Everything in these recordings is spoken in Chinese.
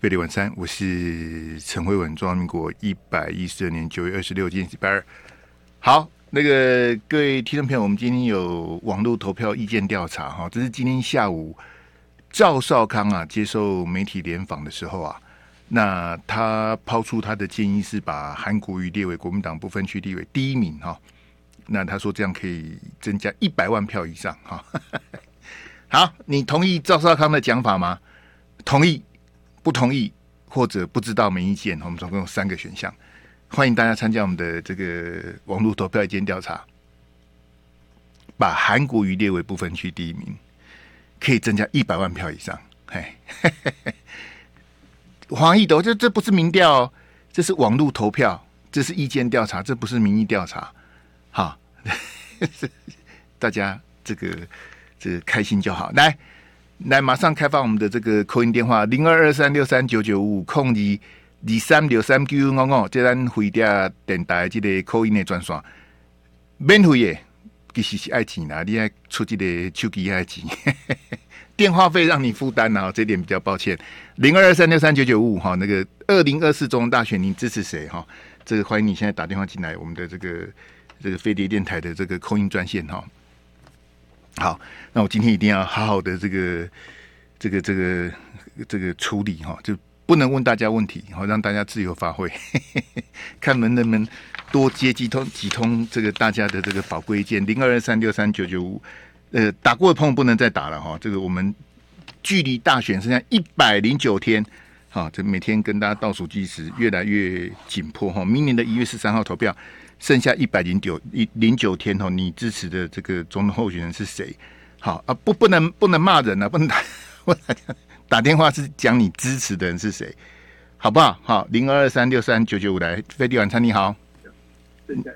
飞利晚餐，我是陈慧文，中华民国一百一十二年九月二十六，今天礼拜二。好，那个各位听众朋友，我们今天有网络投票意见调查哈，这是今天下午赵少康啊接受媒体联访的时候啊，那他抛出他的建议是把韩国瑜列为国民党不分区地位第一名哈，那他说这样可以增加一百万票以上哈。好，你同意赵少康的讲法吗？同意。不同意或者不知道没意见，我们总共有三个选项，欢迎大家参加我们的这个网络投票意见调查，把韩国瑜列为不分区第一名，可以增加一百万票以上。嘿，黄义德，这这不是民调，这是网络投票，这是意见调查，这不是民意调查。好，大家这个这个开心就好，来。来，马上开放我们的这个扣音电话零二二三六三九九五空二二三六三九五五，这咱回家电台这个扣音的专线，免费的，其实是爱情啦，你爱出这个手机爱钱，电话费让你负担啊，这点比较抱歉。零二二三六三九九五五哈，那个二零二四总统大选，你支持谁哈？这个欢迎你现在打电话进来，我们的这个这个飞碟电台的这个扣音专线哈。好，那我今天一定要好好的这个、这个、这个、这个处理哈，就不能问大家问题，好让大家自由发挥，看能不能多接几通几通这个大家的这个宝贵意见。零二二三六三九九五，呃，打过的朋友不能再打了哈。这个我们距离大选剩下一百零九天，好，这每天跟大家倒数计时，越来越紧迫哈。明年的一月十三号投票。剩下一百零九一零九天哦，你支持的这个总统候选人是谁？好啊，不不能不能骂人啊，不能打 不能打，电话是讲你支持的人是谁，好不好？好，零二二三六三九九五来飞碟晚餐，你好，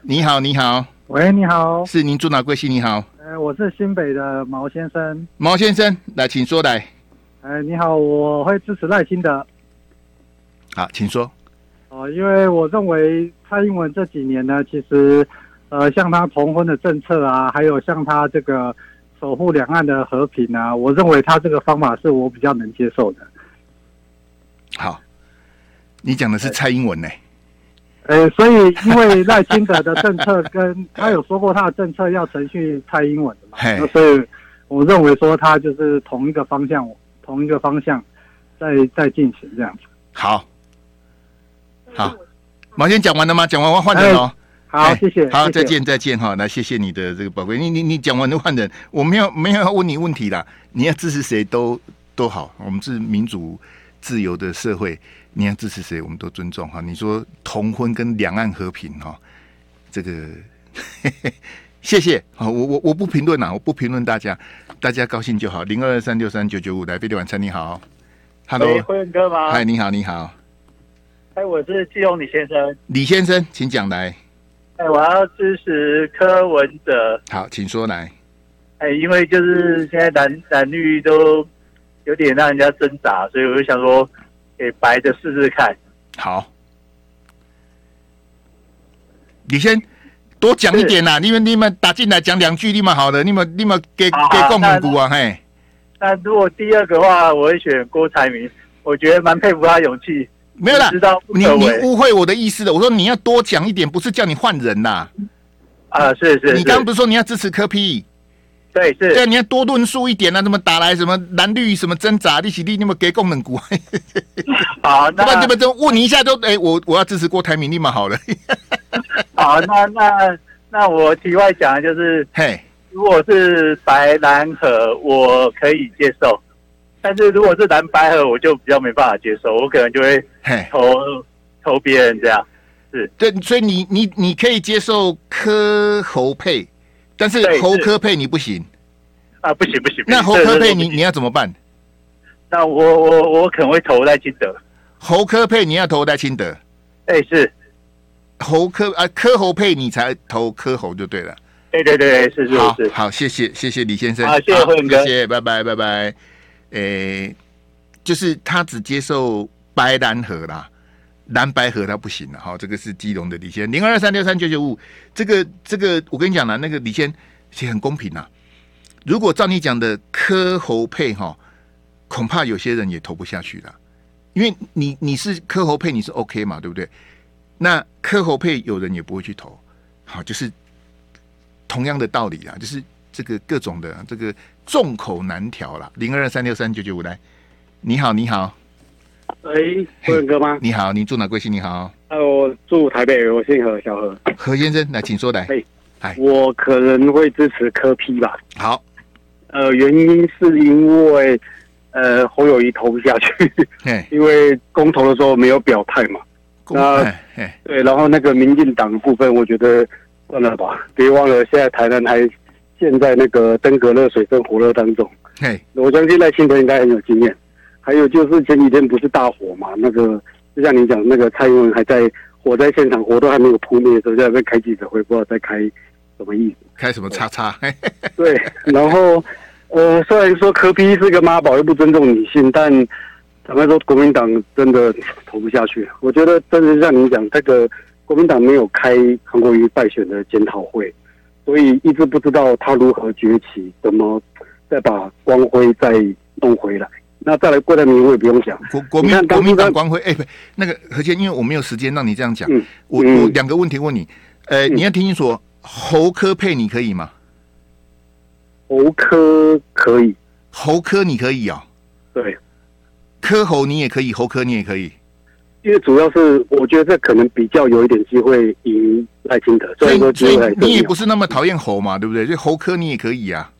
你好你好，喂你好，是您住哪贵姓？你好，呃，我是新北的毛先生，毛先生来，请说来，哎，你好，我会支持赖清德，好，请说。哦，因为我认为蔡英文这几年呢，其实，呃，像他同婚的政策啊，还有像他这个守护两岸的和平啊，我认为他这个方法是我比较能接受的。好，你讲的是蔡英文呢？呃，所以因为赖清德的政策跟他有说过他的政策要程序蔡英文的嘛，那所以我认为说他就是同一个方向，同一个方向在在进行这样子。好。好，毛先讲完了吗？讲完我换人哦。好，谢谢。好，再见，再见哈。来，谢谢你的这个宝贵。你你你讲完就换人，我没有没有要问你问题啦。你要支持谁都都好，我们是民主自由的社会，你要支持谁我们都尊重哈。你说同婚跟两岸和平哈，这个 谢谢。好，我我我不评论啦，我不评论大家，大家高兴就好。零二二三六三九九五来飞碟晚餐，你好，Hello，辉哥吗？嗨，你好，你好。哎，我是季荣李先生。李先生，请讲来。哎，我要支持柯文哲。好，请说来。哎，因为就是现在蓝蓝绿都有点让人家挣扎，所以我就想说，给白的试试看。好，你先多讲一点呐，你们你们打进来讲两句，你们好的，你们你们给给共鸣股啊，嘿。那如果第二个话，我会选郭台铭，我觉得蛮佩服他勇气。没有啦，你你误会我的意思了。我说你要多讲一点，不是叫你换人呐。啊，是是。你刚刚不是说你要支持柯 P？对，是。对，你要多论述一点啊，怎么打来什么蓝绿什么挣扎，利息利那么给功能股。好，那那这问你一下就哎，我我要支持郭台铭，立马好了。好，那那那我题外讲的就是，嘿，如果是白蓝合，我可以接受。但是如果是蓝白合，我就比较没办法接受，我可能就会投投别人这样。是对，所以你你你可以接受科侯配，但是侯科配你不行啊，不行不行。那侯科配你你要怎么办？那我我我可能会投在清德。侯科配你要投在清德？哎，是侯科啊，科侯配你才投科侯就对了。对对对，是是是。好，谢谢谢谢李先生，好，谢谢辉哥，谢谢，拜拜拜拜。诶、就是他只接受白蓝盒啦，蓝白盒他不行了。哈，这个是基隆的李先零二二三六三九九五，这个这个我跟你讲了，那个李先其实很公平呐。如果照你讲的科侯配哈，恐怕有些人也投不下去了，因为你你是科侯配，你是 OK 嘛，对不对？那科侯配有人也不会去投，好，就是同样的道理啊，就是这个各种的这个众口难调了。零二二三六三九九五来，你好，你好，喂，何文哥吗？你好，你住哪贵姓？你好，呃，我住台北，我姓何，小何。何先生，来，请说来。哎，哎，我可能会支持柯批吧。好，呃，原因是因为。呃，侯友谊投不下去，因为公投的时候没有表态嘛。那对，然后那个民进党的部分，我觉得算了吧。别忘了，现在台南还陷在那个登革热水深火热当中。嘿我相信赖清德应该很有经验。还有就是前几天不是大火嘛？那个就像你讲，那个蔡英文还在火灾现场，火都还没有扑灭的时候，在那边开记者会，不知道在开什么意思？开什么叉叉？对，然后。呃，虽然说柯 P 是个妈宝又不尊重女性，但坦白说，国民党真的投不下去。我觉得真的像你讲，这个国民党没有开韩国瑜败选的检讨会，所以一直不知道他如何崛起，怎么再把光辉再弄回来。那再来郭台铭，我也不用讲，国国民国民党光辉。哎，不，那个何谦，因为我没有时间让你这样讲，嗯、我我两个问题问你，呃，嗯、你要听清楚，侯科配你可以吗？侯科可以，侯科你可以啊、哦，对，科侯你也可以，侯科你也可以，因为主要是我觉得这可能比较有一点机会赢赖清德，所以说机会你也不是那么讨厌猴嘛，对不对？所以侯科你也可以啊，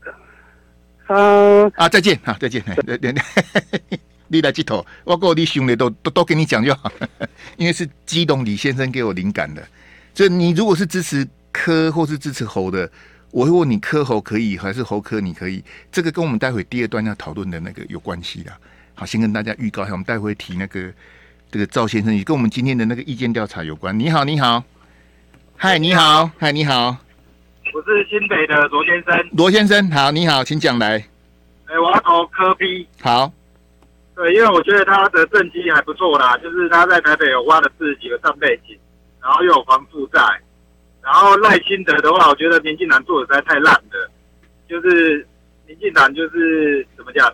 啊啊再见啊再见，你来接头，我跟我弟兄弟都都都跟你讲就好，因为是激动李先生给我灵感的，就你如果是支持科或是支持猴的。我会问你科猴可以还是猴科你可以？这个跟我们待会第二段要讨论的那个有关系的。好，先跟大家预告一下，我们待会提那个这个赵先生也跟我们今天的那个意见调查有关。你好，你好，嗨，你好，嗨，你好，我是新北的罗先生。罗先生，好，你好，请讲来。哎，我要投柯 P。好。对，因为我觉得他的政绩还不错啦，就是他在台北有挖了四十几个上背景，然后又有房负债。然后赖清德的话，我觉得民进党做的实在太烂了，就是民进党就是怎么讲，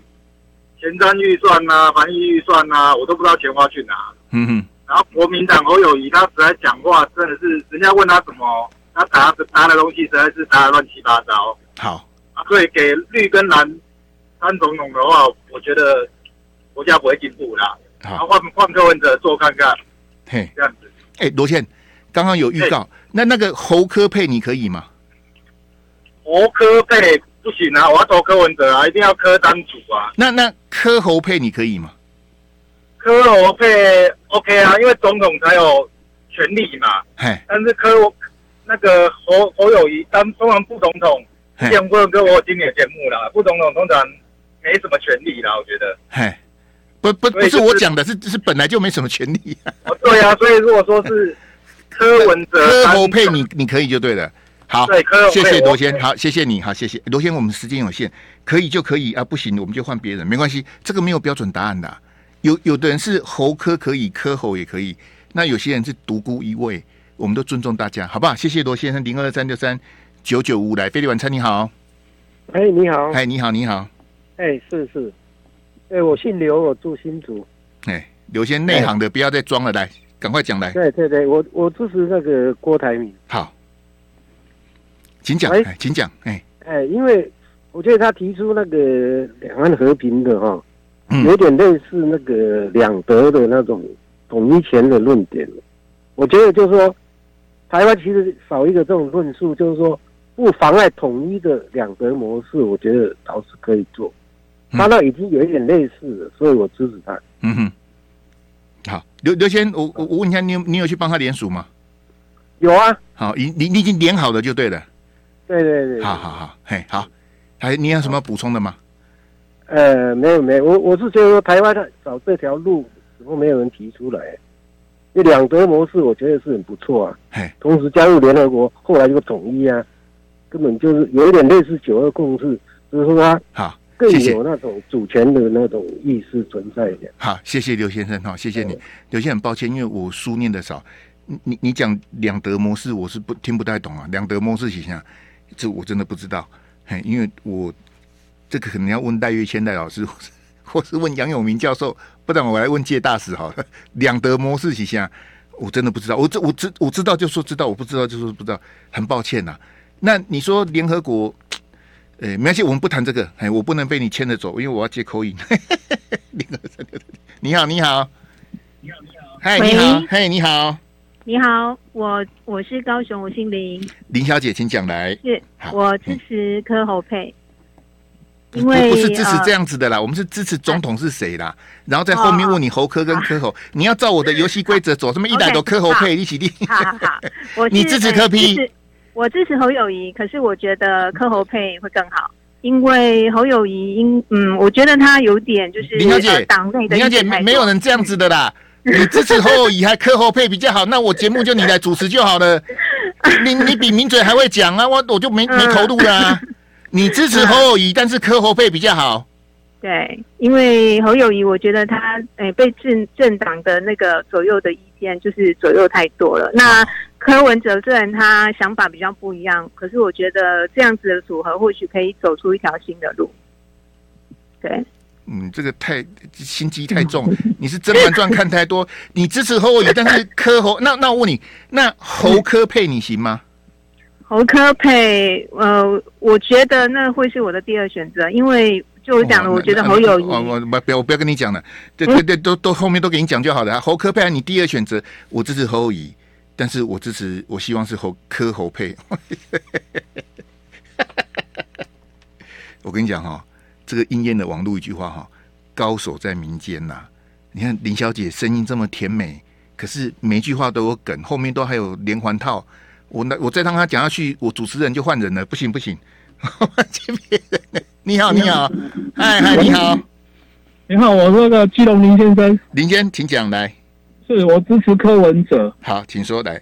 前瞻预算呐、啊、防疫预算呐、啊，我都不知道钱花去哪。嗯哼。然后国民党侯友宜他实在讲话真的是，人家问他什么，他答的答的东西实在是答的乱七八糟。好。啊，所以给绿跟蓝三总统的话，我觉得国家不会进步啦。好。换换柯文哲做看看。嘿。这样子。哎，罗倩，刚刚有预告。那那个侯科配你可以吗？侯科配不行啊，我要投柯文哲啊，一定要柯当主啊。那那柯侯配你可以吗？柯侯配 OK 啊，因为总统才有权力嘛。嘿。但是柯那个侯侯友谊当通常副总统，之前不能跟我有经典节目啦，副总统通常没什么权力啦，我觉得。嘿。不不不是我讲的，是是本来就没什么权力。哦，对啊，所以如果说是。柯文哲、柯侯配你，你可以就对了。好，谢谢罗先，好，谢谢你，好，谢谢罗先。我们时间有限，可以就可以啊，不行我们就换别人，没关系。这个没有标准答案的，有有的人是猴科可以，柯侯也可以。那有些人是独孤一味，我们都尊重大家，好不好？谢谢罗先生，零二三六三九九五来，飞利晚餐你好。哎，你好。哎，你好，你好。哎，是是。哎，我姓刘，我住新竹。哎，刘先内行的，不要再装了，来。赶快讲来！对对对，我我支持那个郭台铭。好，请讲，哎，请讲，哎哎，因为我觉得他提出那个两岸和平的哈，有点类似那个两德的那种统一前的论点。我觉得就是说，台湾其实少一个这种论述，就是说不妨碍统一的两德模式，我觉得倒是可以做。他那已经有一点类似了，所以我支持他。嗯哼。好，刘刘先，我我我问一下，你有你有去帮他联署吗？有啊。好，你你你已经连好了就对了。对对对。好好好，嘿，好。还你有什么补充的吗？呃，没有没有，我我是觉得说台湾的找这条路，怎么没有人提出来？这两德模式，我觉得是很不错啊。嘿，同时加入联合国，后来又统一啊，根本就是有一点类似九二共识，就是说他好。更有那种主权的那种意识存在的。好，谢谢刘先生哈，谢谢你。刘先生，很抱歉，因为我书念的少。你你讲两德模式，我是不听不太懂啊。两德模式形象，这我真的不知道。嘿，因为我这个可能要问戴月千代老师，或是问杨永明教授，不然我来问介大使好了，两德模式旗下，我真的不知道，我这我知我知道就说知道，我不知道就说不知道，很抱歉呐、啊。那你说联合国，哎，没关系，我们不谈这个，哎，我不能被你牵着走，因为我要接口音。你好，你好，你好，你好，嗨，你好，嗨，你好，你好，我我是高雄，我姓林，林小姐，请讲来。是，我支持柯侯佩。因为不是支持这样子的啦，呃、我们是支持总统是谁啦，然后在后面问你侯科跟柯侯，你要照我的游戏规则走，什么一来都柯侯配一起立。好好好，我你支持柯批我支持侯友宜，可是我觉得柯侯配会更好，因为侯友宜，因嗯，我觉得他有点就是林小姐党内的林小姐没没有人这样子的啦，你支持侯友谊还柯侯配比较好，那我节目就你来主持就好了，你你比名嘴还会讲啊，我我就没没投入啦。你支持侯友谊，但是柯侯配比较好。对，因为侯友谊，我觉得他诶、欸、被政政党的那个左右的意见就是左右太多了。那柯文哲虽然他想法比较不一样，可是我觉得这样子的组合或许可以走出一条新的路。对，嗯，这个太心机太重，你是《甄嬛传》看太多。你支持侯友宜，但是柯侯，那那我问你，那侯柯配你行吗？侯柯配，呃，我觉得那会是我的第二选择，因为就我讲的，我觉得侯友谊，我我不要我不要跟你讲了，对对对，都都后面都给你讲就好了。侯柯配，你第二选择，我支持侯友宜，但是我支持，我希望是侯柯侯配。我跟你讲哈，这个应验的网络一句话哈，高手在民间呐。你看林小姐声音这么甜美，可是每一句话都有梗，后面都还有连环套。我那我再让她讲下去，我主持人就换人了，不行不行。你好你好，嗨嗨你好，你好，我是那个基隆林先生，林先请讲来，是我支持柯文哲，好，请说来。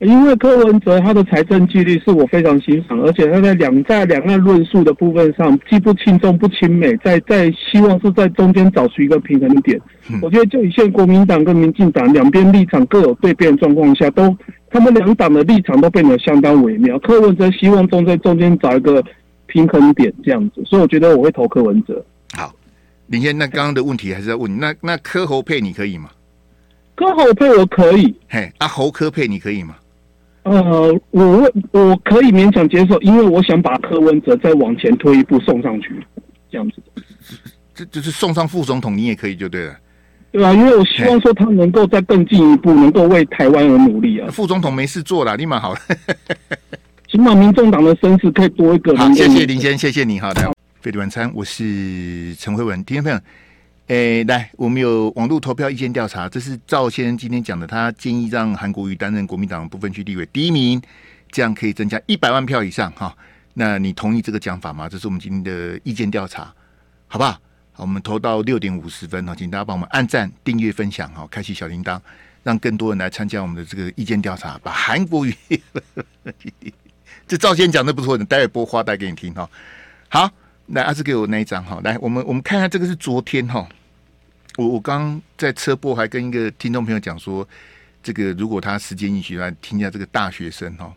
因为柯文哲他的财政纪律是我非常欣赏，而且他在两在两岸论述的部分上，既不轻重不亲美，在在希望是在中间找出一个平衡点。嗯、我觉得就以现在国民党跟民进党两边立场各有对辩的状况下，都他们两党的立场都变得相当微妙。柯文哲希望中在中间找一个平衡点这样子，所以我觉得我会投柯文哲。好，林先，那刚刚的问题还是要问你，那那柯侯配你可以吗？柯侯配我可以，嘿，啊侯柯配你可以吗？呃，我我可以勉强接受，因为我想把柯文哲再往前推一步送上去，这样子。这就是送上副总统，你也可以就对了，对啊，因为我希望说他能够再更进一步，能够为台湾而努力啊。副总统没事做了，立马好了。起码民众党的声势可以多一个。好，谢谢林先，谢谢你，好的。费迪晚餐，我是陈慧文，听众朋友。诶，来，我们有网络投票意见调查，这是赵先生今天讲的，他建议让韩国瑜担任国民党部分区立委第一名，这样可以增加一百万票以上哈。那你同意这个讲法吗？这是我们今天的意见调查，好不好？好，我们投到六点五十分哈，请大家帮我们按赞、订阅、分享哈，开启小铃铛，让更多人来参加我们的这个意见调查，把韩国瑜 这赵先生讲的不错，等待会播花带给你听哈。好。来，阿志给我那一张哈。来，我们我们看看这个是昨天哈。我我刚在车播还跟一个听众朋友讲说，这个如果他时间允许来听一下这个大学生哈。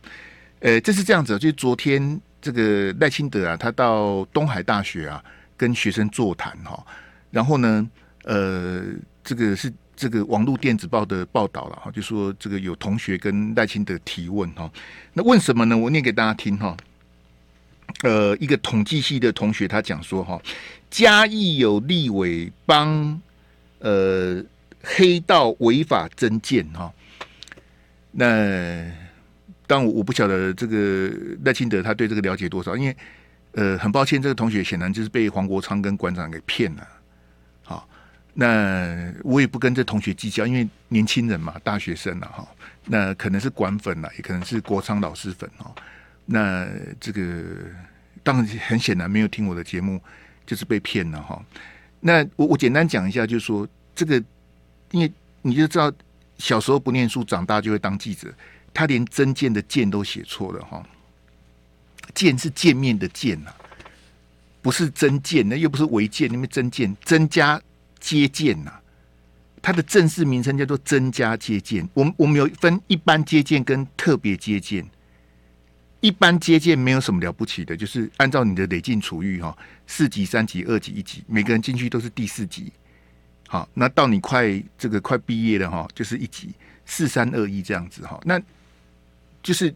呃，这是这样子，就是昨天这个赖清德啊，他到东海大学啊跟学生座谈哈。然后呢，呃，这个是这个网络电子报的报道了哈，就说这个有同学跟赖清德提问哈。那问什么呢？我念给大家听哈。呃，一个统计系的同学他讲说哈，嘉义有立委帮呃黑道违法增建哈，那但我我不晓得这个赖清德他对这个了解多少，因为呃很抱歉，这个同学显然就是被黄国昌跟馆长给骗了。好，那我也不跟这同学计较，因为年轻人嘛，大学生了哈，那可能是馆粉了，也可能是国昌老师粉哈。那这个当然很显然没有听我的节目，就是被骗了哈。那我我简单讲一下，就是说这个，因为你就知道小时候不念书，长大就会当记者。他连增建的建都写错了哈，建是见面的见呐，不是增建，那又不是违建，那边增建增加接见呐。它的正式名称叫做增加接见。我们我们有分一般接见跟特别接见。一般接见没有什么了不起的，就是按照你的累进处遇哈，四级、三级、二级、一级，每个人进去都是第四级好，那到你快这个快毕业了哈，就是一级四三二一这样子哈，那就是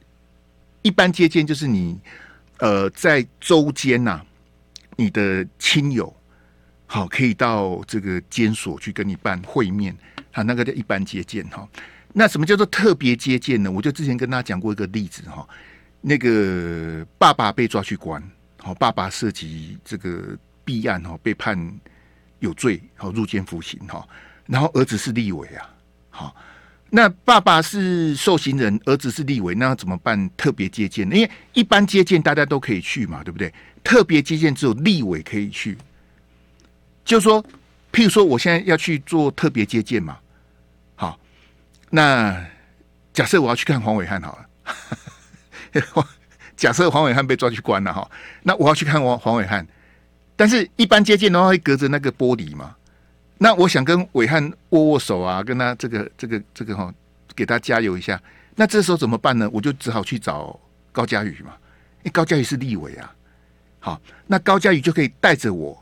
一般接见，就是你呃在周间呐，你的亲友好可以到这个监所去跟你办会面啊，那个叫一般接见哈。那什么叫做特别接见呢？我就之前跟大家讲过一个例子哈，那个爸爸被抓去关，好，爸爸涉及这个弊案哈，被判。有罪，好入监服刑哈，然后儿子是立委啊，好，那爸爸是受刑人，儿子是立委，那怎么办？特别接见，因为一般接见大家都可以去嘛，对不对？特别接见只有立委可以去，就是说，譬如说，我现在要去做特别接见嘛，好，那假设我要去看黄伟汉好了，假设黄伟汉被抓去关了哈，那我要去看黄黄伟汉。但是，一般接见的话会隔着那个玻璃嘛？那我想跟伟汉握握手啊，跟他这个、这个、这个哈，给他加油一下。那这时候怎么办呢？我就只好去找高嘉瑜嘛，因为高嘉瑜是立委啊。好，那高嘉瑜就可以带着我。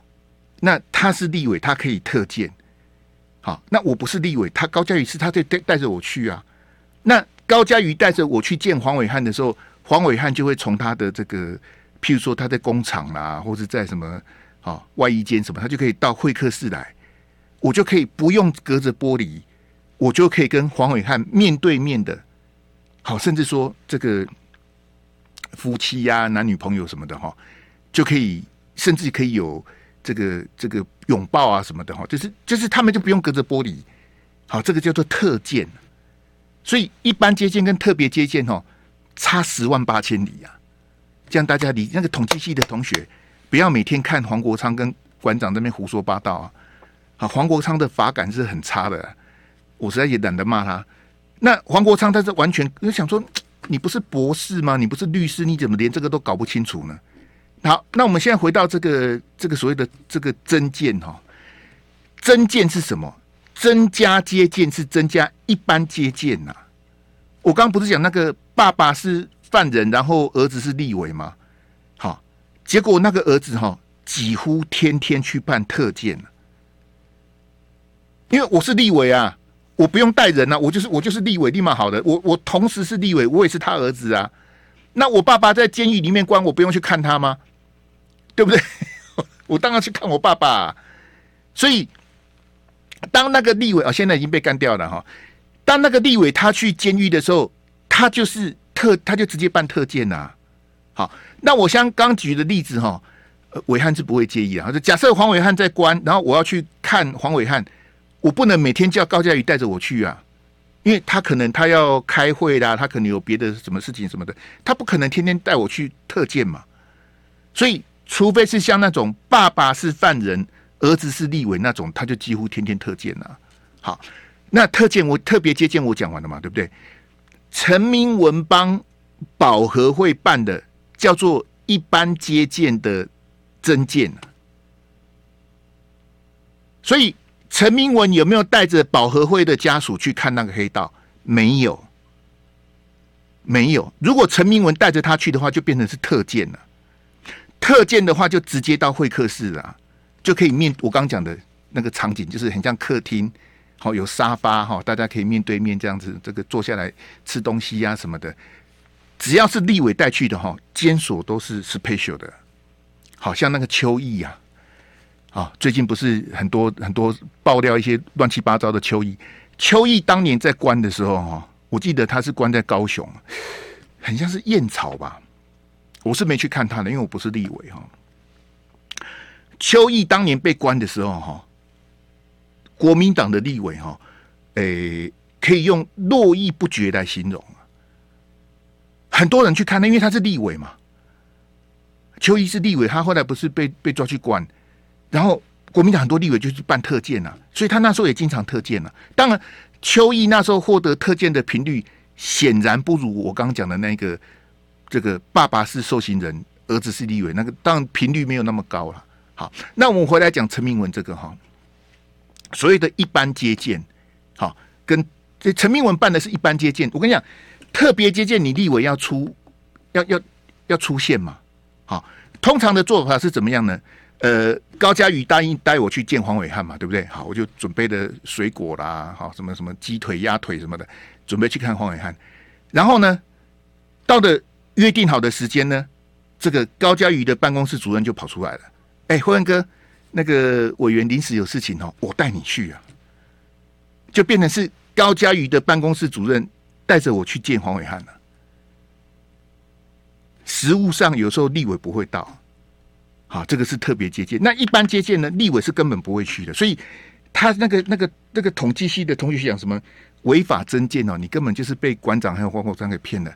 那他是立委，他可以特见。好，那我不是立委，他高嘉瑜是他就带带着我去啊。那高嘉瑜带着我去见黄伟汉的时候，黄伟汉就会从他的这个，譬如说他在工厂啦，或者在什么。好，外衣间什么，他就可以到会客室来，我就可以不用隔着玻璃，我就可以跟黄伟汉面对面的，好，甚至说这个夫妻呀、男女朋友什么的哈，就可以，甚至可以有这个这个拥抱啊什么的哈，就是就是他们就不用隔着玻璃，好，这个叫做特见，所以一般接见跟特别接见哦，差十万八千里啊，这样大家理那个统计系的同学。不要每天看黄国昌跟馆长那边胡说八道啊！好，黄国昌的法感是很差的，我实在也懒得骂他。那黄国昌他是完全就想说，你不是博士吗？你不是律师，你怎么连这个都搞不清楚呢？好，那我们现在回到这个这个所谓的这个增建哈，增建是什么？增加接见是增加一般接见呐。我刚刚不是讲那个爸爸是犯人，然后儿子是立委吗？好结果那个儿子哈，几乎天天去办特见，因为我是立委啊，我不用带人啊，我就是我就是立委，立马好的。我我同时是立委，我也是他儿子啊。那我爸爸在监狱里面关，我不用去看他吗？对不对？我当然去看我爸爸。啊所以，当那个立委啊，现在已经被干掉了哈。当那个立委他去监狱的时候，他就是特，他就直接办特见呐。好。那我像刚举的例子哈，伟汉是不会介意啊。就假设黄伟汉在关，然后我要去看黄伟汉，我不能每天叫高嘉宇带着我去啊，因为他可能他要开会啦，他可能有别的什么事情什么的，他不可能天天带我去特见嘛。所以，除非是像那种爸爸是犯人，儿子是立委那种，他就几乎天天特见了。好，那特见我特别接见我讲完了嘛，对不对？陈明文帮保和会办的。叫做一般接见的增建，所以陈明文有没有带着保和会的家属去看那个黑道？没有，没有。如果陈明文带着他去的话，就变成是特见了。特见的话，就直接到会客室了，就可以面我刚讲的那个场景，就是很像客厅，好有沙发哈，大家可以面对面这样子，这个坐下来吃东西呀、什么的。只要是立委带去的哈，监所都是 special 的，好像那个邱毅呀，啊，最近不是很多很多爆料一些乱七八糟的邱毅，邱毅当年在关的时候哈，我记得他是关在高雄，很像是燕巢吧，我是没去看他的，因为我不是立委哈。邱毅当年被关的时候哈，国民党的立委哈，诶，可以用络绎不绝来形容。很多人去看他，因为他是立委嘛。邱毅是立委，他后来不是被被抓去关，然后国民党很多立委就去办特见啊，所以他那时候也经常特见啊。当然，邱毅那时候获得特见的频率显然不如我刚刚讲的那个这个爸爸是受刑人，儿子是立委，那个当然频率没有那么高了。好，那我们回来讲陈明文这个哈，所谓的一般接见，好，跟这陈明文办的是一般接见，我跟你讲。特别接见，你立委要出，要要要出现嘛？好，通常的做法是怎么样呢？呃，高嘉瑜答应带我去见黄伟汉嘛，对不对？好，我就准备的水果啦，好，什么什么鸡腿、鸭腿什么的，准备去看黄伟汉。然后呢，到了约定好的时间呢，这个高嘉瑜的办公室主任就跑出来了。哎，辉文哥，那个委员临时有事情哦，我带你去啊，就变成是高嘉瑜的办公室主任带着我去见黄伟汉了。实务上有时候立委不会到。好，这个是特别接见。那一般接见呢，立委是根本不会去的。所以他那个、那个、那个统计系的同学讲什么违法增建哦，你根本就是被馆长还有黄国昌给骗了。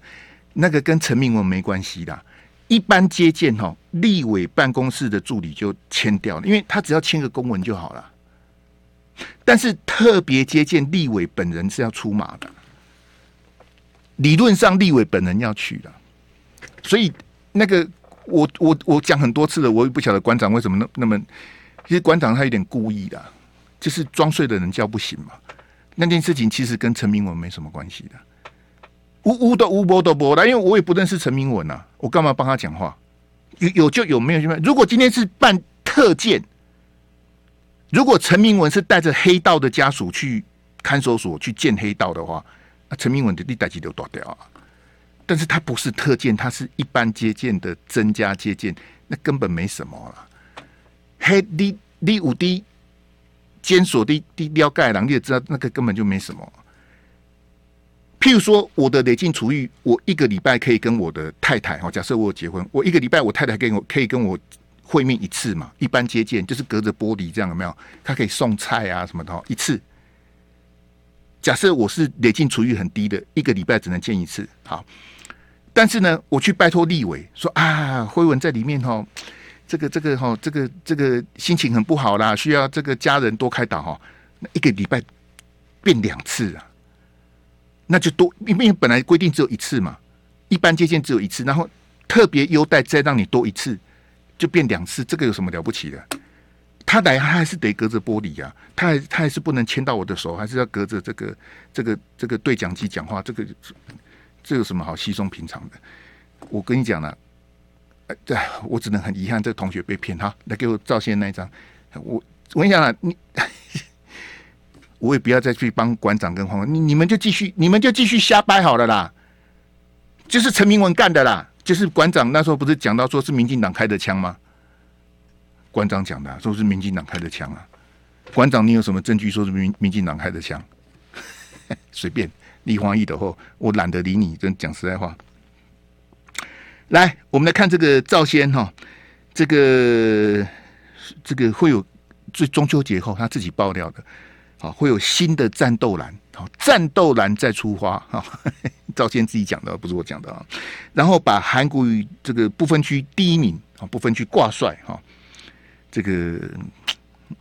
那个跟陈明文没关系的。一般接见哈，立委办公室的助理就签掉了，因为他只要签个公文就好了。但是特别接见立委本人是要出马的，理论上立委本人要去的。所以那个。我我我讲很多次了，我也不晓得馆长为什么那那么，其实馆长他有点故意的，就是装睡的人叫不醒嘛。那件事情其实跟陈明文没什么关系的，呜呜的呜波的波的，因为我也不认识陈明文呐，我干嘛帮他讲话？有有就有，没有就没有。如果今天是办特见，如果陈明文是带着黑道的家属去看守所去见黑道的话，那陈明文的地带几都断掉啊。但是他不是特见，他是一般接见的增加接见，那根本没什么了。黑第第五滴监所的第了解人，你也知道那个根本就没什么。譬如说，我的累进处遇，我一个礼拜可以跟我的太太哈，假设我有结婚，我一个礼拜我太太跟我可以跟我会面一次嘛，一般接见就是隔着玻璃这样有没有？他可以送菜啊什么的，一次。假设我是累进处遇很低的，一个礼拜只能见一次，好。但是呢，我去拜托立委说啊，辉文在里面哈，这个这个哈，这个这个心情很不好啦，需要这个家人多开导哈。一个礼拜变两次啊，那就多，因为本来规定只有一次嘛，一般接见只有一次，然后特别优待再让你多一次，就变两次，这个有什么了不起的？他来他还是得隔着玻璃呀、他还他还是不能牵到我的手，还是要隔着这个这个这个对讲机讲话，这个。这有什么好稀松平常的？我跟你讲了，哎，我只能很遗憾，这个同学被骗哈。来给我照现那一张，我我跟你讲了，你我也不要再去帮馆长跟黄，你你们就继续，你们就继续瞎掰好了啦。就是陈明文干的啦，就是馆长那时候不是讲到说是民进党开的枪吗？馆长讲的说是民进党开的枪啊。馆长，你有什么证据说是民民进党开的枪？随便。李黄义的话，我懒得理你。真讲实在话，来，我们来看这个赵先哈，这个这个会有最中秋节后他自己爆料的，啊，会有新的战斗蓝，好，战斗蓝再出发哈，赵先自己讲的，不是我讲的啊。然后把韩国瑜这个不分区第一名啊，不分区挂帅哈，这个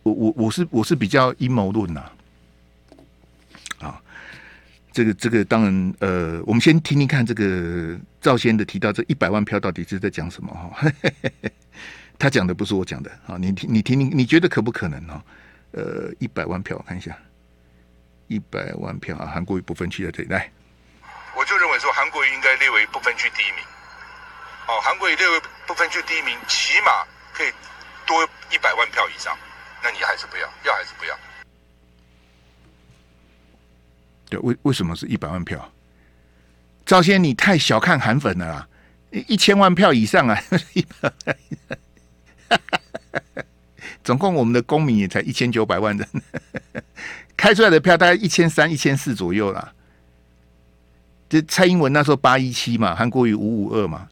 我我我是我是比较阴谋论呐。啊这个这个当然，呃，我们先听听看这个赵先的提到这一百万票到底是在讲什么哈？他讲的不是我讲的啊，你听你听你你觉得可不可能呢？呃，一百万票我看一下，一百万票啊，韩国瑜不分区的这里来，我就认为说韩国瑜应该列为不分区第一名。哦，韩国瑜列为不分区第一名，起码可以多一百万票以上。那你还是不要，要还是不要？对为为什么是一百万票？赵先，你太小看韩粉了啦！一千万票以上啊，一百万，总共我们的公民也才一千九百万人，开出来的票大概一千三、一千四左右啦。就蔡英文那时候八一七嘛，韩国瑜五五二嘛，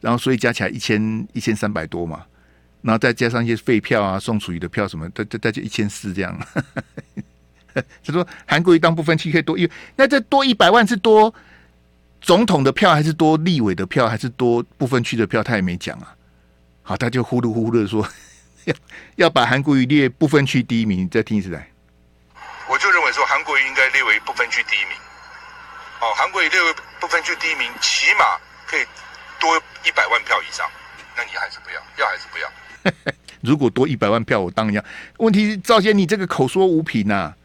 然后所以加起来一千一千三百多嘛，然后再加上一些废票啊、宋楚瑜的票什么，再再再就一千四这样。他说韩国瑜当不分区可以多一，那这多一百万是多总统的票，还是多立委的票，还是多不分区的票？他也没讲啊。好，他就呼噜呼噜的说 要要把韩国瑜列不分区第一名。你再听一次来，我就认为说韩国瑜应该列为不分区第一名。哦，韩国瑜列为不分区第一名，起码可以多一百万票以上。那你还是不要，要还是不要？如果多一百万票，我当然要。问题是赵先，你这个口说无凭呐、啊。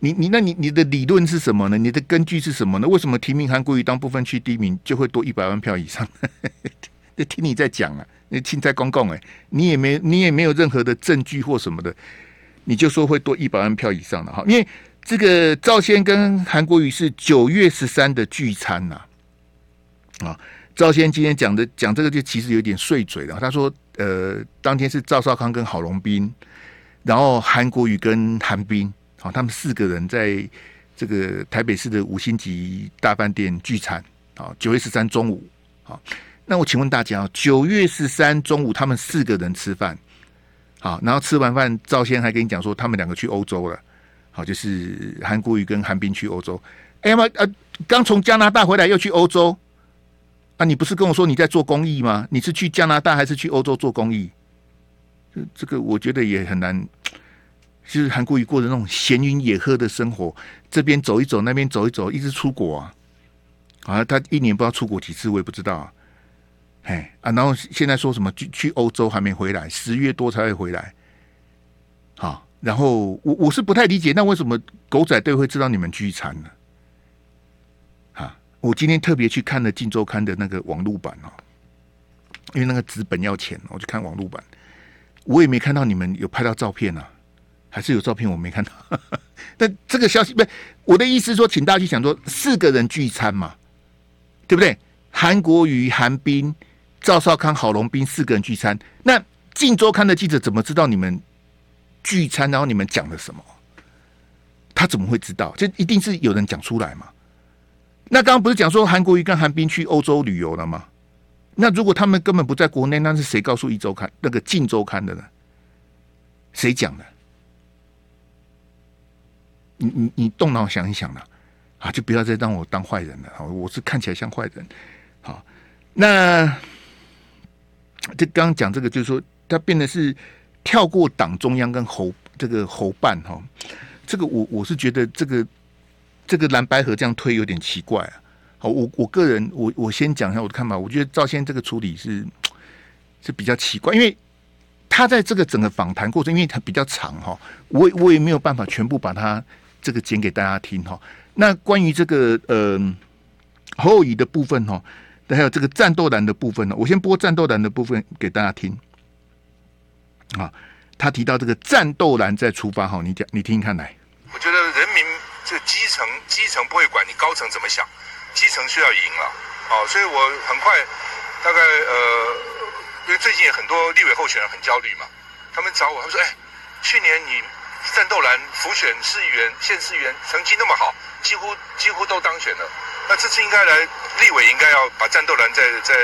你你那你你的理论是什么呢？你的根据是什么呢？为什么提名韩国瑜当不分区第一名就会多一百万票以上？这听你在讲啊，那青菜公共哎，你也没你也没有任何的证据或什么的，你就说会多一百万票以上的哈，因为这个赵先跟韩国瑜是九月十三的聚餐呐，啊，赵先今天讲的讲这个就其实有点碎嘴了，他说呃，当天是赵少康跟郝龙斌，然后韩国瑜跟韩冰，好，他们四个人在这个台北市的五星级大饭店聚餐，啊，九月十三中午，好。那我请问大家，九月十三中午他们四个人吃饭，好，然后吃完饭，赵先还跟你讲说他们两个去欧洲了，好，就是韩国瑜跟韩冰去欧洲。哎呀妈，呃，刚从加拿大回来又去欧洲，啊，你不是跟我说你在做公益吗？你是去加拿大还是去欧洲做公益？这这个我觉得也很难，就是韩国瑜过的那种闲云野鹤的生活，这边走一走，那边走一走，一直出国啊，啊，他一年不知道出国几次，我也不知道啊。哎啊，然后现在说什么去去欧洲还没回来，十月多才会回来。好，然后我我是不太理解，那为什么狗仔队会知道你们聚餐呢？哈，我今天特别去看了《镜周刊》的那个网络版哦，因为那个纸本要钱，我去看网络版，我也没看到你们有拍到照片啊，还是有照片我没看到。但这个消息不是我的意思，说请大家去想说四个人聚餐嘛，对不对？韩国瑜、韩冰。赵少康、郝龙斌四个人聚餐，那《镜周刊》的记者怎么知道你们聚餐？然后你们讲了什么？他怎么会知道？这一定是有人讲出来嘛？那刚刚不是讲说韩国瑜跟韩冰去欧洲旅游了吗？那如果他们根本不在国内，那是谁告诉《一周刊》那个《镜周刊》的呢？谁讲的？你你你动脑想一想了啊！就不要再让我当坏人了。我是看起来像坏人。好，那。这刚刚讲这个，就是说，他变得是跳过党中央跟侯这个侯办哈，这个我我是觉得这个这个蓝白河这样推有点奇怪啊。好，我我个人我我先讲一下我的看法，我觉得赵先这个处理是是比较奇怪，因为他在这个整个访谈过程，因为他比较长哈，我我也没有办法全部把它这个剪给大家听哈。那关于这个呃侯友宜的部分哈。还有这个战斗蓝的部分呢，我先播战斗蓝的部分给大家听。啊，他提到这个战斗蓝再出发，哈，你讲，你听看来。我觉得人民这个基层基层不会管你高层怎么想，基层需要赢了，哦，所以我很快大概呃，因为最近很多立委候选人很焦虑嘛，他们找我，他们说，哎，去年你战斗蓝辅选市议员、县市议员成绩那么好，几乎几乎都当选了。那这次应该来立委，应该要把战斗蓝再再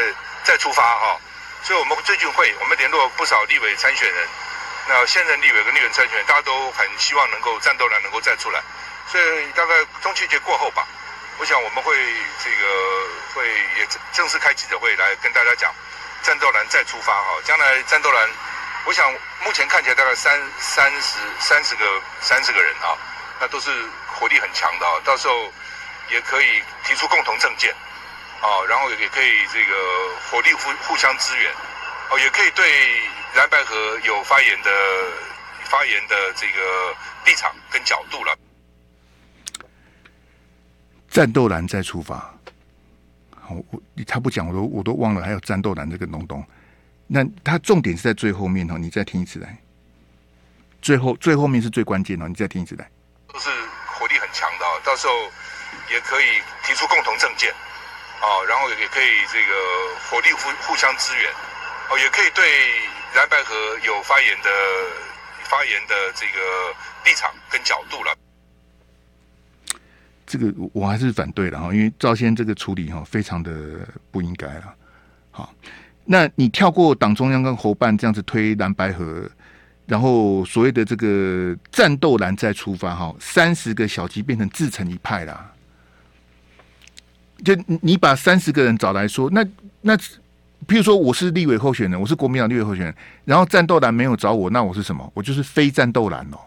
再出发哈，所以我们最近会我们联络不少立委参选人，那现任立委跟立委参选，大家都很希望能够战斗蓝能够再出来，所以大概中秋节过后吧，我想我们会这个会也正式开记者会来跟大家讲战斗蓝再出发哈，将来战斗蓝，我想目前看起来大概三三十三十个三十个人啊，那都是火力很强的啊，到时候。也可以提出共同政见，哦，然后也可以这个火力互互相支援，哦，也可以对蓝白合有发言的发言的这个立场跟角度了。战斗蓝再出发，好，我他不讲，我都我都忘了还有战斗蓝这个东东。那他重点是在最后面哦，你再听一次来。最后最后面是最关键的，你再听一次来。都是火力很强的，到时候。也可以提出共同政见，哦，然后也可以这个火力互互相支援，哦，也可以对蓝白河有发言的发言的这个立场跟角度了。这个我还是反对的哈，因为赵先这个处理哈非常的不应该了。好，那你跳过党中央跟侯办这样子推蓝白河，然后所谓的这个战斗蓝再出发哈，三十个小鸡变成自成一派啦。就你把三十个人找来说，那那，譬如说我是立委候选人，我是国民党立委候选人，然后战斗蓝没有找我，那我是什么？我就是非战斗蓝哦。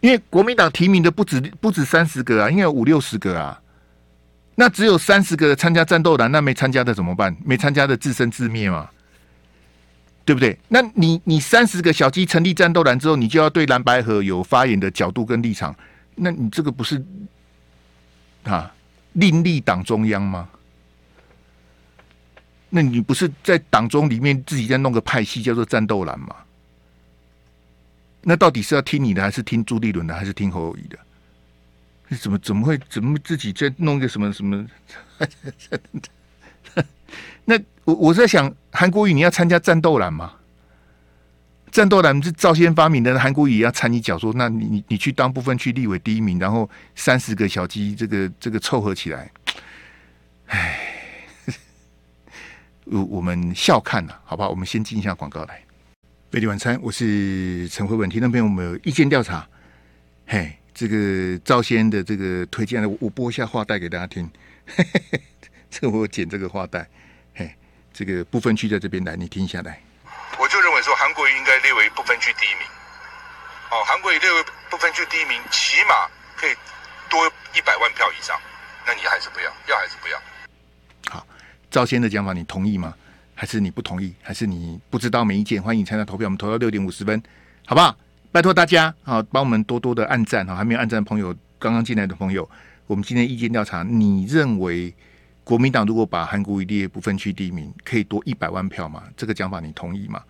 因为国民党提名的不止不止三十个啊，应该有五六十个啊。那只有三十个参加战斗蓝，那没参加的怎么办？没参加的自生自灭嘛，对不对？那你你三十个小鸡成立战斗蓝之后，你就要对蓝白合有发言的角度跟立场，那你这个不是啊？另立党中央吗？那你不是在党中里面自己在弄个派系叫做战斗蓝吗？那到底是要听你的，还是听朱立伦的，还是听侯友宜的？你怎么怎么会怎么自己在弄个什么什么？那我我在想，韩国瑜你要参加战斗蓝吗？战斗蓝是赵先发明的，韩国瑜要掺你脚，说那你你你去当部分区立委第一名，然后三十个小鸡这个这个凑合起来，唉，我我们笑看了，好不好？我们先进一下广告来。美丽晚餐，我是陈慧文。听众朋友，我们有意见调查。嘿，这个赵先的这个推荐，我我播一下话带给大家听。嘿嘿嘿，这我剪这个话带。嘿，这个不分区在这边来，你听一下来。韩国应该列为不分区第一名。哦，韩国瑜列为不分区第一名，起码可以多一百万票以上。那你还是不要？要还是不要？好，赵先的讲法，你同意吗？还是你不同意？还是你不知道没意见？欢迎参加投票，我们投到六点五十分，好不好？拜托大家啊，帮我们多多的按赞哈！还没有按赞的朋友，刚刚进来的朋友，我们今天意见调查，你认为国民党如果把韩国瑜列不分区第一名，可以多一百万票吗？这个讲法你同意吗？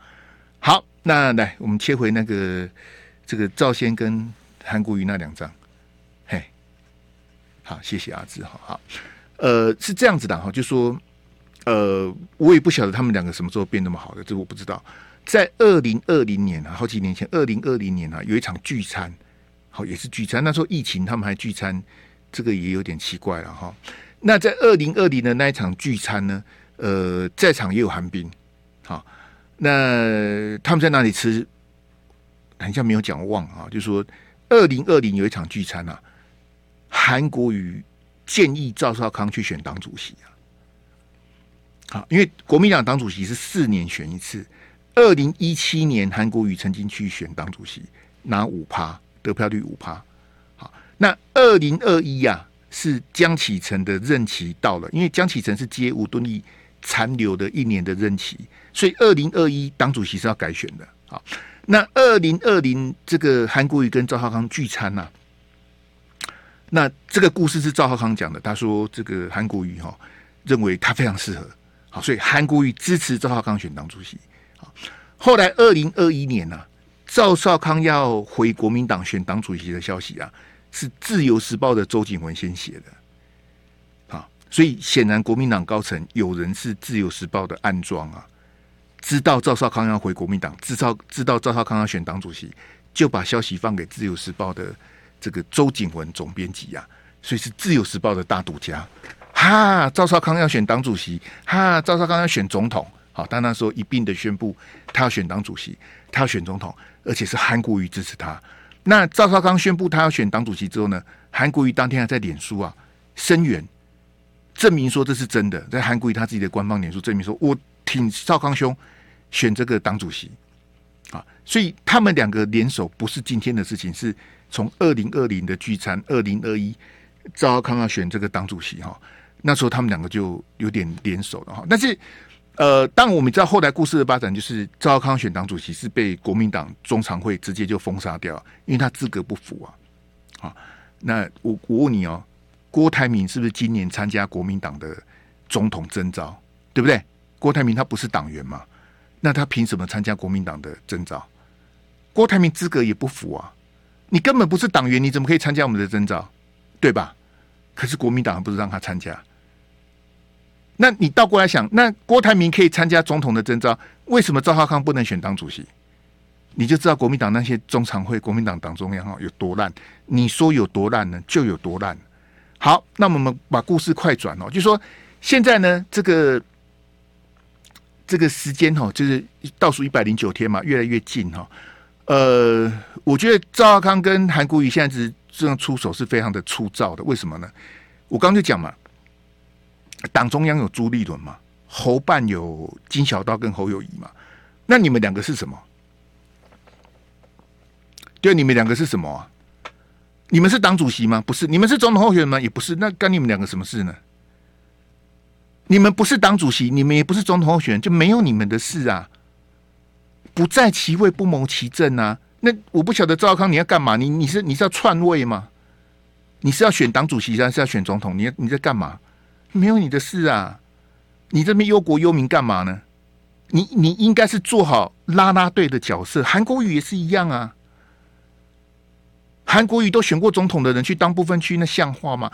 好，那来我们切回那个这个赵先跟韩国瑜那两张，嘿，好，谢谢阿志哈，好，呃，是这样子的哈，就说。呃，我也不晓得他们两个什么时候变那么好的，这我不知道。在二零二零年啊，好几年前，二零二零年啊，有一场聚餐，好也是聚餐。那时候疫情，他们还聚餐，这个也有点奇怪了哈。那在二零二零的那一场聚餐呢，呃，在场也有韩冰，好，那他们在哪里吃？好像没有讲忘啊，就是说二零二零有一场聚餐啊，韩国瑜建议赵少康去选党主席啊。好，因为国民党党主席是四年选一次。二零一七年，韩国瑜曾经去选党主席，拿五趴得票率五趴。好，那二零二一呀，是江启臣的任期到了，因为江启臣是接吴敦义残留的一年的任期，所以二零二一党主席是要改选的。好，那二零二零这个韩国瑜跟赵少康聚餐呐、啊，那这个故事是赵少康讲的，他说这个韩国瑜哈认为他非常适合。好所以韩国瑜支持赵少康选党主席。好，后来二零二一年呢、啊，赵少康要回国民党选党主席的消息啊，是自由时报的周景文先写的。所以显然国民党高层有人是自由时报的暗桩啊，知道赵少康要回国民党，知道知道赵少康要选党主席，就把消息放给自由时报的这个周景文总编辑啊，所以是自由时报的大独家。哈，赵少康要选党主席，哈，赵少康要选总统，好，但那时候一并的宣布他要选党主席，他要选总统，而且是韩国瑜支持他。那赵少康宣布他要选党主席之后呢，韩国瑜当天还在脸书啊声援，证明说这是真的，在韩国瑜他自己的官方脸书证明说，我挺赵康兄选这个党主席，啊，所以他们两个联手不是今天的事情，是从二零二零的聚餐，二零二一赵康要选这个党主席哈。那时候他们两个就有点联手了哈，但是呃，当我们知道后来故事的发展，就是赵康选党主席是被国民党中常会直接就封杀掉，因为他资格不符啊。好，那我我问你哦，郭台铭是不是今年参加国民党的总统征召？对不对？郭台铭他不是党员嘛，那他凭什么参加国民党的征召？郭台铭资格也不符啊，你根本不是党员，你怎么可以参加我们的征召？对吧？可是国民党还不是让他参加？那你倒过来想，那郭台铭可以参加总统的征召，为什么赵浩康不能选党主席？你就知道国民党那些中常会、国民党党中央哈有多烂。你说有多烂呢？就有多烂。好，那我们把故事快转哦，就说现在呢，这个这个时间哈，就是倒数一百零九天嘛，越来越近哈。呃，我觉得赵康跟韩国瑜现在是这样出手是非常的粗糙的，为什么呢？我刚刚就讲嘛。党中央有朱立伦嘛？侯办有金小刀跟侯友谊嘛？那你们两个是什么？对，你们两个是什么啊？你们是党主席吗？不是。你们是总统候选人吗？也不是。那干你们两个什么事呢？你们不是党主席，你们也不是总统候选人，就没有你们的事啊！不在其位，不谋其政啊！那我不晓得赵康你要干嘛？你你是你是要篡位吗？你是要选党主席还是要选总统？你你在干嘛？没有你的事啊！你这边忧国忧民干嘛呢？你你应该是做好拉拉队的角色。韩国瑜也是一样啊。韩国瑜都选过总统的人去当不分区，那像话吗？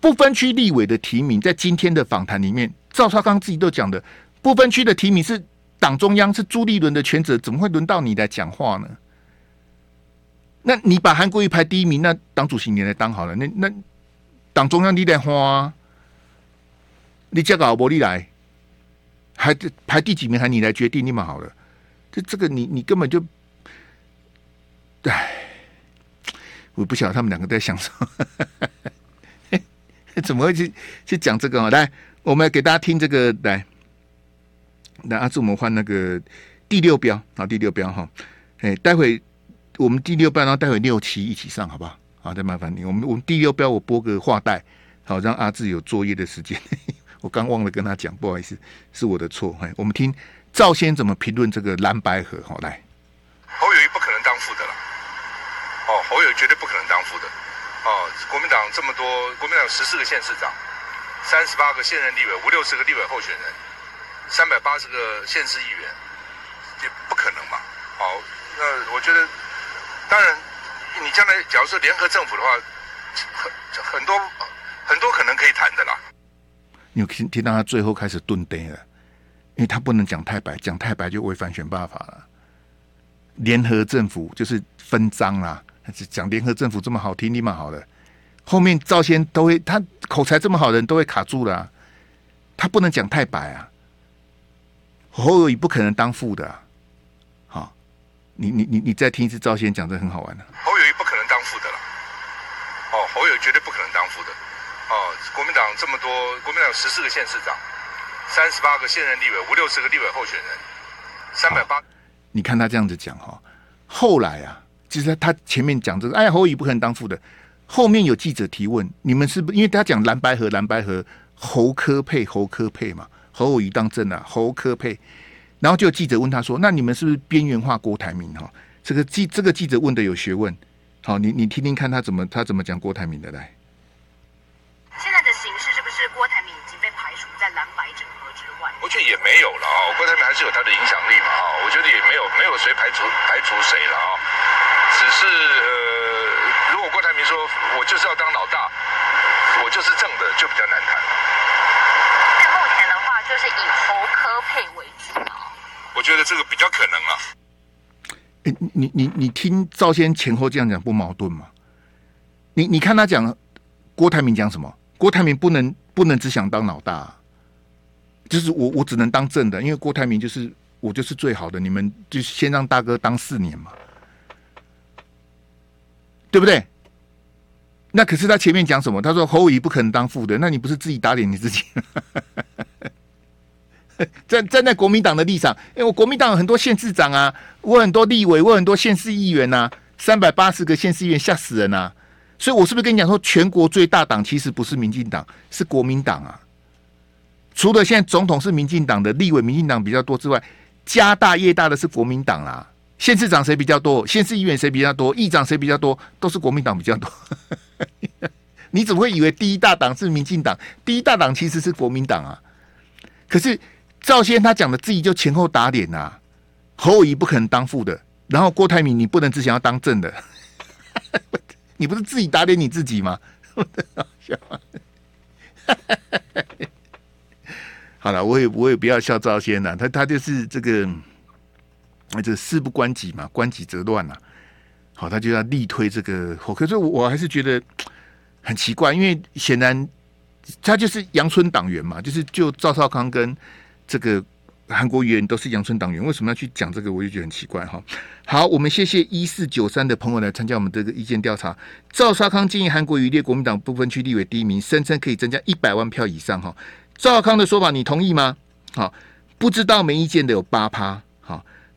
不分区立委的提名，在今天的访谈里面，赵少康自己都讲的，不分区的提名是党中央，是朱立伦的权责，怎么会轮到你来讲话呢？那你把韩国瑜排第一名，那党主席你来当好了。那那党中央你来花，你这个老伯你来，还排第几名还你来决定，你们好了。这这个你你根本就，唉。我不晓得他们两个在想什么，怎么会去去讲这个啊？来，我们来给大家听这个。来，来阿志，我们换那个第六标啊，第六标哈。哎，待会我们第六标，然后待会六七一起上，好不好？好，再麻烦你。我们我们第六标，我播个话带，好让阿志有作业的时间。我刚忘了跟他讲，不好意思，是我的错。哎，我们听赵先怎么评论这个蓝白合。好，来，侯友宜不可能当副的了。哦，侯友绝对不可能当副的。哦，国民党这么多，国民党十四个县市长，三十八个现任立委，五六十个立委候选人，三百八十个县市议员，也不可能嘛。好，那我觉得，当然，你将来假如说联合政府的话，很很多很多可能可以谈的啦。你有听听到他最后开始顿呆了，因为他不能讲太白，讲太白就违反选罢法了。联合政府就是分赃啦。讲联合政府这么好听，你蛮好的。后面赵先都会，他口才这么好的人都会卡住了、啊。他不能讲太白啊。侯友宜不可能当副的、啊。好，你你你你再听一次赵先讲，这很好玩的、啊。侯友宜不可能当副的了。哦，侯友绝对不可能当副的。哦，国民党这么多，国民党有十四个县市长，三十八个现任立委，五六十个立委候选人，三百八。你看他这样子讲哈，后来啊。其实他前面讲这个，哎，侯友宜不可能当副的。后面有记者提问，你们是不是因为他讲蓝白河，蓝白河，侯科配，侯科配嘛？侯友宜当正啊，侯科配。然后就有记者问他说：“那你们是不是边缘化郭台铭？”哈，这个记这个记者问的有学问。好，你你听听看他怎么他怎么讲郭台铭的来。现在的形势是不是郭台铭已经被排除在蓝白整合之外？我觉得也没有了啊，郭台铭还是有他的影响力嘛啊，我觉得也没有没有谁排除排除谁了啊。只是呃，如果郭台铭说我就是要当老大，我就是正的，就比较难谈。在目前的话，就是以侯科配为主啊。我觉得这个比较可能啊。欸、你你你听赵先前后这样讲不矛盾吗？你你看他讲郭台铭讲什么？郭台铭不能不能只想当老大，就是我我只能当正的，因为郭台铭就是我就是最好的，你们就先让大哥当四年嘛。对不对？那可是他前面讲什么？他说侯友宜不可能当副的，那你不是自己打脸你自己？站站在国民党的立场，因为我国民党有很多县市长啊，我很多立委，我很多县市议员呐，三百八十个县市议员吓死人呐！所以我是不是跟你讲说，全国最大党其实不是民进党，是国民党啊？除了现在总统是民进党的，立委民进党比较多之外，家大业大的是国民党啊。县市长谁比较多？县市议员谁比较多？议长谁比较多？都是国民党比较多。你怎么会以为第一大党是民进党？第一大党其实是国民党啊！可是赵先他讲的自己就前后打脸啊。侯友宜不可能当副的，然后郭台铭你不能只想要当正的，你不是自己打脸你自己吗？好了，我也我也不要笑赵先了，他他就是这个。那这事不关己嘛，关己则乱呐。好，他就要力推这个。可是我还是觉得很奇怪，因为显然他就是阳春党员嘛，就是就赵少康跟这个韩国瑜都是阳春党员，为什么要去讲这个？我就觉得很奇怪哈。好，我们谢谢一四九三的朋友来参加我们这个意见调查。赵少康建议韩国瑜列国民党不分区立委第一名，声称可以增加一百万票以上哈。赵少康的说法你同意吗？好，不知道没意见的有八趴。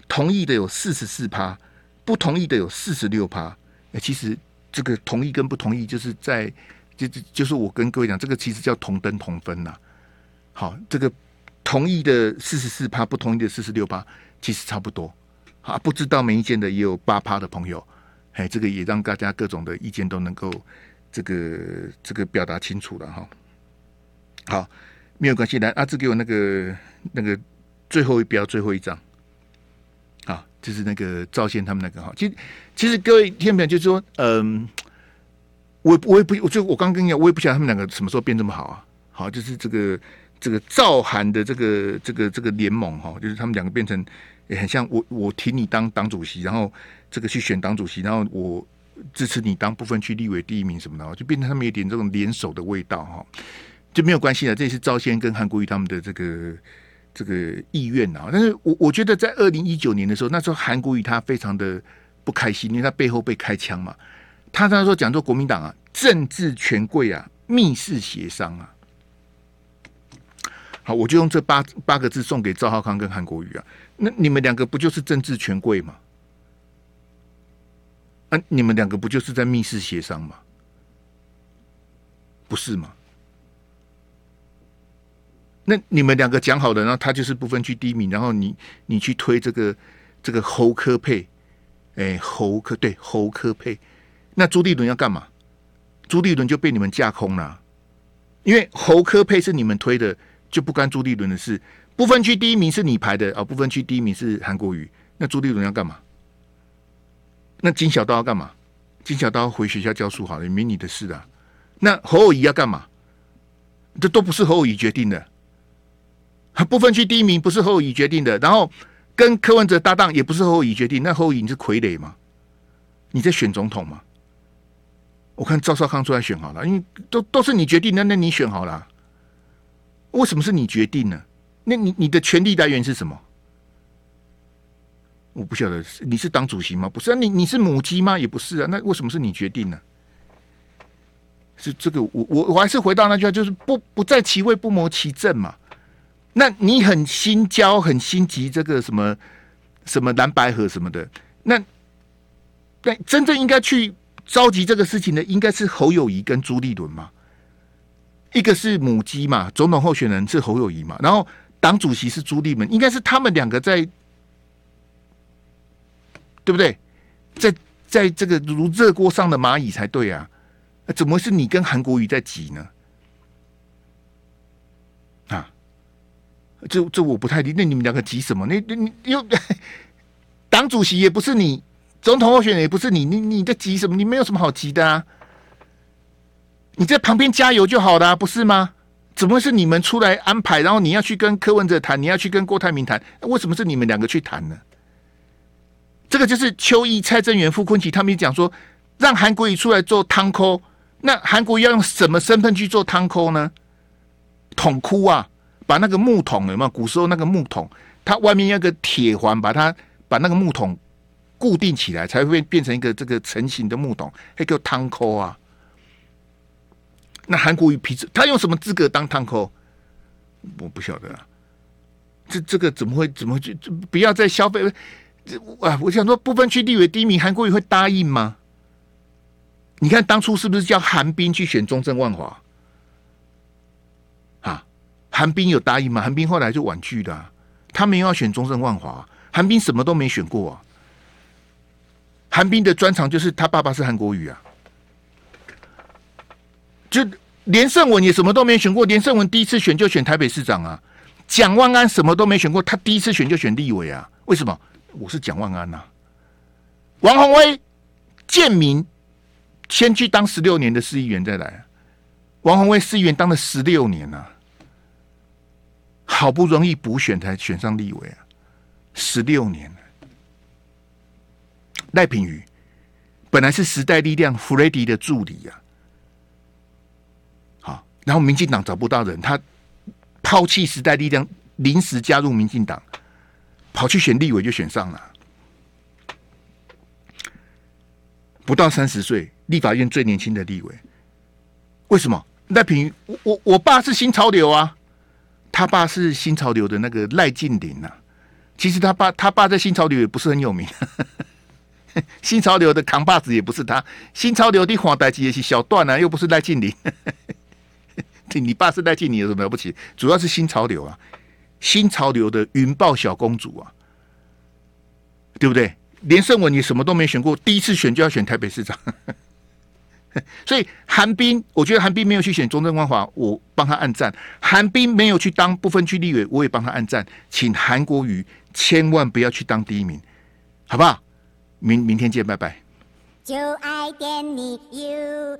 同意的有四十四趴，不同意的有四十六趴。哎，其实这个同意跟不同意，就是在就就就是我跟各位讲，这个其实叫同登同分呐。好，这个同意的四十四趴，不同意的四十六趴，其实差不多。好，不知道没意见的也有八趴的朋友。哎，这个也让大家各种的意见都能够这个这个表达清楚了哈。好，没有关系，来阿志给我那个那个最后一标最后一张，就是那个赵先他们那个哈。其实其实各位听没有，就是说，嗯，我我也不，我就我刚跟你讲，我也不晓得他们两个什么时候变这么好啊。好，就是这个这个赵韩的这个这个这个联盟哈，就是他们两个变成很像我我挺你当党主席，然后这个去选党主席，然后我支持你当部分区立委第一名什么的，就变成他们有点这种联手的味道哈。就没有关系了，这也是赵先跟韩国瑜他们的这个这个意愿啊。但是我我觉得在二零一九年的时候，那时候韩国瑜他非常的不开心，因为他背后被开枪嘛。他那时候讲说国民党啊，政治权贵啊，密室协商啊。好，我就用这八八个字送给赵浩康跟韩国瑜啊。那你们两个不就是政治权贵吗？啊，你们两个不就是在密室协商吗？不是吗？那你们两个讲好的，然后他就是不分区第一名，然后你你去推这个这个侯科配，哎，侯科对侯科配，那朱立伦要干嘛？朱立伦就被你们架空了，因为侯科配是你们推的，就不干朱立伦的事。不分区第一名是你排的啊，不分区第一名是韩国瑜，那朱立伦要干嘛？那金小刀要干嘛？金小刀回学校教书好了，也没你的事啊。那侯友宜要干嘛？这都不是侯友宜决定的。不分区第一名不是侯友宜决定的，然后跟柯文哲搭档也不是侯友宜决定，那侯友宜你是傀儡吗？你在选总统吗？我看赵少康出来选好了，因为都都是你决定的，那你选好了，为什么是你决定呢？那你你的权力来源是什么？我不晓得，你是党主席吗？不是啊，你你是母鸡吗？也不是啊，那为什么是你决定呢？是这个，我我我还是回到那句话，就是不不在其位不谋其政嘛。那你很心焦，很心急，这个什么什么蓝白合什么的，那那真正应该去召集这个事情的，应该是侯友谊跟朱立伦嘛。一个是母鸡嘛，总统候选人是侯友谊嘛，然后党主席是朱立伦，应该是他们两个在，对不对？在在这个如热锅上的蚂蚁才对啊，怎么是你跟韩国瑜在挤呢？这这我不太理，那你们两个急什么？你你又党主席也不是你，总统候选人也不是你，你你在急什么？你没有什么好急的啊！你在旁边加油就好了，不是吗？怎么会是你们出来安排？然后你要去跟柯文哲谈，你要去跟郭台铭谈，为什么是你们两个去谈呢？这个就是邱毅、蔡正元、傅崐萁他们讲说，让韩国瑜出来做汤扣，那韩国瑜要用什么身份去做汤扣呢？捅哭啊！把那个木桶有没有？古时候那个木桶，它外面要个铁环，把它把那个木桶固定起来，才会变成一个这个成型的木桶，还叫汤扣啊。那韩国瑜皮子，他用什么资格当汤扣？我不晓得啊。这这个怎么会怎么会去？不要再消费啊！我想说，不分区立委第一名，韩国瑜会答应吗？你看当初是不是叫韩冰去选中正万华？韩冰有答应吗？韩冰后来就婉拒的、他没有要选中正万华，韩冰什么都没选过啊。韩冰的专长就是他爸爸是韩国瑜啊，就连胜文也什么都没选过，连胜文第一次选就选台北市长啊。蒋万安什么都没选过，他第一次选就选立委啊。为什么？我是蒋万安呐、啊。王宏威、建民先去当十六年的市议员再来，王宏威市议员当了十六年啊。好不容易补选才选上立委啊，十六年了。赖品妤本来是时代力量弗雷迪的助理呀，好，然后民进党找不到人，他抛弃时代力量，临时加入民进党，跑去选立委就选上了，不到三十岁，立法院最年轻的立委。为什么？赖品妤，我我我爸是新潮流啊。他爸是新潮流的那个赖劲霖呐，其实他爸他爸在新潮流也不是很有名，新潮流的扛把子也不是他，新潮流的黄代基也是小段啊，又不是赖劲霖。你爸是赖劲霖有什么了不起？主要是新潮流啊，新潮流的云豹小公主啊，对不对？连胜文你什么都没选过，第一次选就要选台北市长，所以韩冰我觉得韩冰没有去选中正光华我帮他暗赞。韩冰没有去当不分区立委我也帮他暗赞。请韩国瑜千万不要去当第一名好不好？明明天见拜拜。就爱给你 ufo